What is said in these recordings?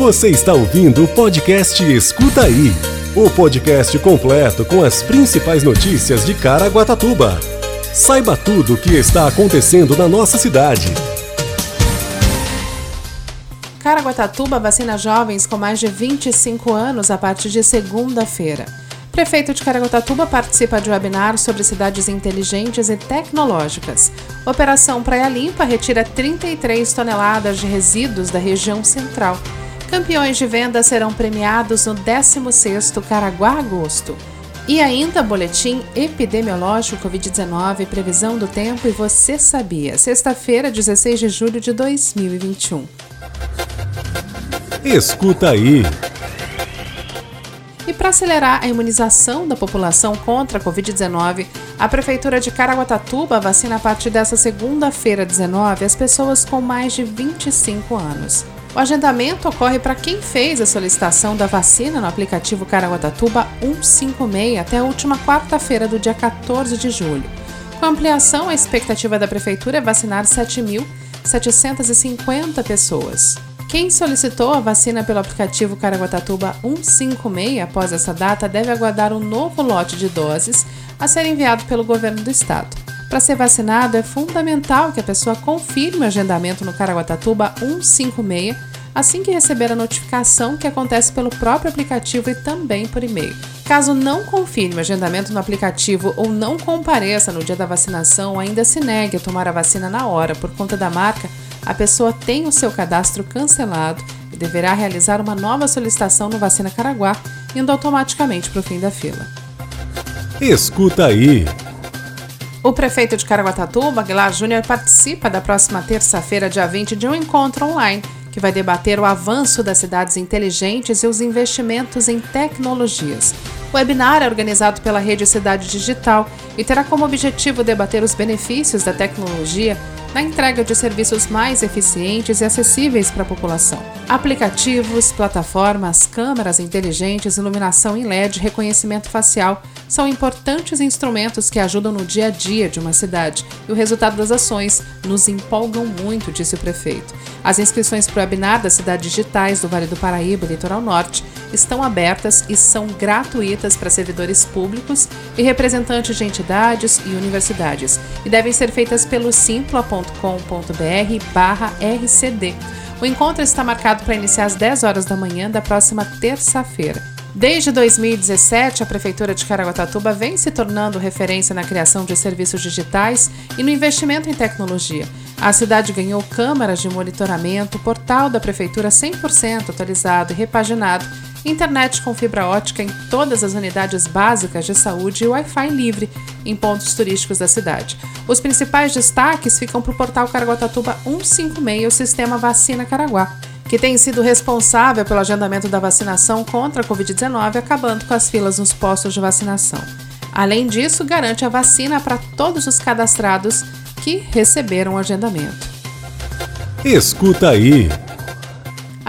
Você está ouvindo o podcast Escuta Aí o podcast completo com as principais notícias de Caraguatatuba. Saiba tudo o que está acontecendo na nossa cidade. Caraguatatuba vacina jovens com mais de 25 anos a partir de segunda-feira. Prefeito de Caraguatatuba participa de webinar sobre cidades inteligentes e tecnológicas. Operação Praia Limpa retira 33 toneladas de resíduos da região central. Campeões de venda serão premiados no 16º Caraguá Agosto. E ainda boletim epidemiológico Covid-19, previsão do tempo e você sabia. Sexta-feira, 16 de julho de 2021. Escuta aí. E para acelerar a imunização da população contra a Covid-19, a Prefeitura de Caraguatatuba vacina a partir dessa segunda-feira, 19, as pessoas com mais de 25 anos. O agendamento ocorre para quem fez a solicitação da vacina no aplicativo Caraguatatuba 156 até a última quarta-feira do dia 14 de julho. Com ampliação, a expectativa da Prefeitura é vacinar 7.750 pessoas. Quem solicitou a vacina pelo aplicativo Caraguatatuba 156 após essa data deve aguardar um novo lote de doses a ser enviado pelo governo do estado. Para ser vacinado, é fundamental que a pessoa confirme o agendamento no Caraguatatuba 156 assim que receber a notificação que acontece pelo próprio aplicativo e também por e-mail. Caso não confirme o agendamento no aplicativo ou não compareça no dia da vacinação, ainda se negue a tomar a vacina na hora por conta da marca, a pessoa tem o seu cadastro cancelado e deverá realizar uma nova solicitação no Vacina Caraguá, indo automaticamente para o fim da fila. Escuta aí! O prefeito de Caraguatatuba, Aguilar Júnior, participa da próxima terça-feira, dia 20, de um encontro online que vai debater o avanço das cidades inteligentes e os investimentos em tecnologias. O webinar é organizado pela Rede Cidade Digital e terá como objetivo debater os benefícios da tecnologia na entrega de serviços mais eficientes e acessíveis para a população. Aplicativos, plataformas, câmeras inteligentes, iluminação em LED, reconhecimento facial são importantes instrumentos que ajudam no dia a dia de uma cidade e o resultado das ações nos empolgam muito, disse o prefeito. As inscrições para o webinar das cidades digitais do Vale do Paraíba e Litoral Norte estão abertas e são gratuitas para servidores públicos e representantes de entidades e universidades e devem ser feitas pelo simpla.com.br/rcd. O encontro está marcado para iniciar às 10 horas da manhã da próxima terça-feira. Desde 2017, a Prefeitura de Caraguatatuba vem se tornando referência na criação de serviços digitais e no investimento em tecnologia. A cidade ganhou câmaras de monitoramento, portal da Prefeitura 100% atualizado e repaginado, internet com fibra ótica em todas as unidades básicas de saúde e Wi-Fi livre em pontos turísticos da cidade. Os principais destaques ficam para o portal Caraguatatuba 156, o sistema Vacina Caraguá que tem sido responsável pelo agendamento da vacinação contra a Covid-19, acabando com as filas nos postos de vacinação. Além disso, garante a vacina para todos os cadastrados que receberam o agendamento. Escuta aí!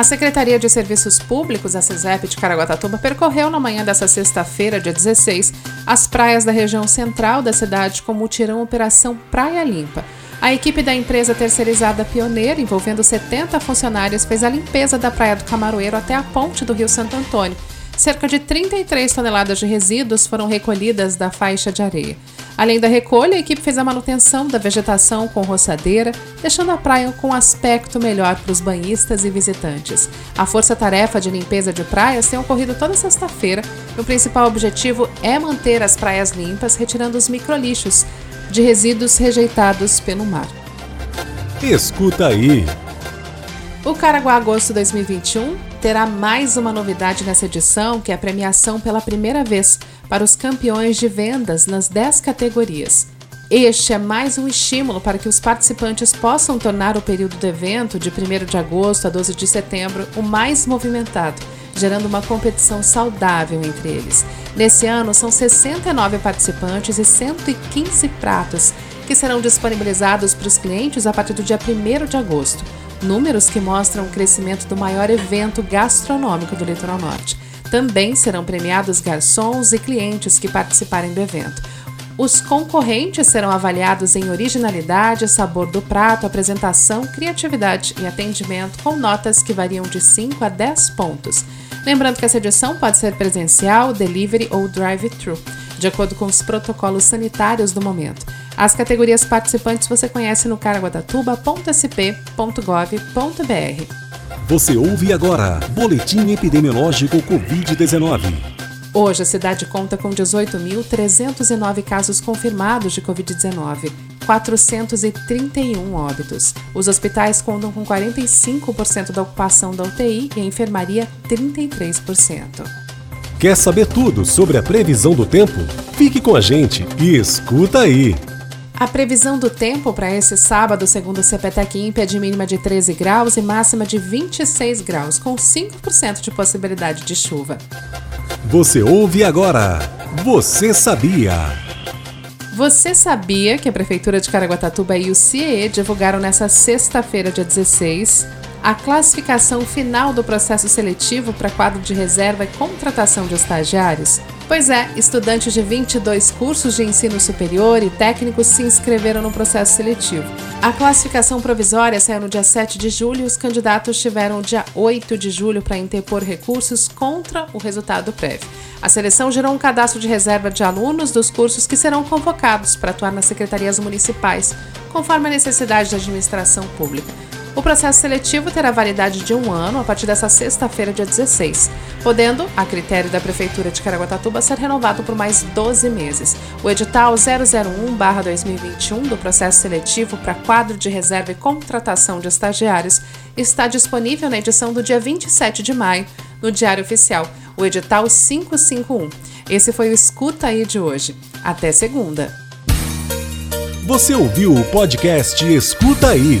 A Secretaria de Serviços Públicos, a CESEP de Caraguatatuba, percorreu na manhã dessa sexta-feira, dia 16, as praias da região central da cidade com mutirão Operação Praia Limpa a equipe da empresa terceirizada Pioneira, envolvendo 70 funcionários, fez a limpeza da Praia do Camaroeiro até a ponte do Rio Santo Antônio. Cerca de 33 toneladas de resíduos foram recolhidas da faixa de areia. Além da recolha, a equipe fez a manutenção da vegetação com roçadeira, deixando a praia com um aspecto melhor para os banhistas e visitantes. A força-tarefa de limpeza de praias tem ocorrido toda sexta-feira e o principal objetivo é manter as praias limpas, retirando os microlixos, de resíduos rejeitados pelo mar. Escuta aí! O Caraguá Agosto 2021 terá mais uma novidade nessa edição, que é a premiação pela primeira vez para os campeões de vendas nas 10 categorias. Este é mais um estímulo para que os participantes possam tornar o período do evento, de 1 de agosto a 12 de setembro, o mais movimentado gerando uma competição saudável entre eles. Nesse ano, são 69 participantes e 115 pratos que serão disponibilizados para os clientes a partir do dia 1 de agosto. Números que mostram o crescimento do maior evento gastronômico do Litoral Norte. Também serão premiados garçons e clientes que participarem do evento. Os concorrentes serão avaliados em originalidade, sabor do prato, apresentação, criatividade e atendimento, com notas que variam de 5 a 10 pontos. Lembrando que essa edição pode ser presencial, delivery ou drive-thru, de acordo com os protocolos sanitários do momento. As categorias participantes você conhece no caraguatatuba.sp.gov.br. Você ouve agora Boletim Epidemiológico Covid-19. Hoje a cidade conta com 18.309 casos confirmados de Covid-19, 431 óbitos. Os hospitais contam com 45% da ocupação da UTI e a enfermaria 33%. Quer saber tudo sobre a previsão do tempo? Fique com a gente e escuta aí! A previsão do tempo para esse sábado, segundo o CPTEC INPE, é de mínima de 13 graus e máxima de 26 graus, com 5% de possibilidade de chuva. Você ouve agora. Você sabia? Você sabia que a Prefeitura de Caraguatatuba e o CIE divulgaram nesta sexta-feira, dia 16, a classificação final do processo seletivo para quadro de reserva e contratação de estagiários? Pois é, estudantes de 22 cursos de ensino superior e técnicos se inscreveram no processo seletivo. A classificação provisória saiu no dia 7 de julho e os candidatos tiveram o dia 8 de julho para interpor recursos contra o resultado prévio. A seleção gerou um cadastro de reserva de alunos dos cursos que serão convocados para atuar nas secretarias municipais, conforme a necessidade da administração pública. O processo seletivo terá validade de um ano a partir dessa sexta-feira, dia 16, podendo, a critério da Prefeitura de Caraguatatuba, ser renovado por mais 12 meses. O edital 001-2021 do processo seletivo para quadro de reserva e contratação de estagiários está disponível na edição do dia 27 de maio, no Diário Oficial, o edital 551. Esse foi o Escuta Aí de hoje. Até segunda. Você ouviu o podcast Escuta Aí.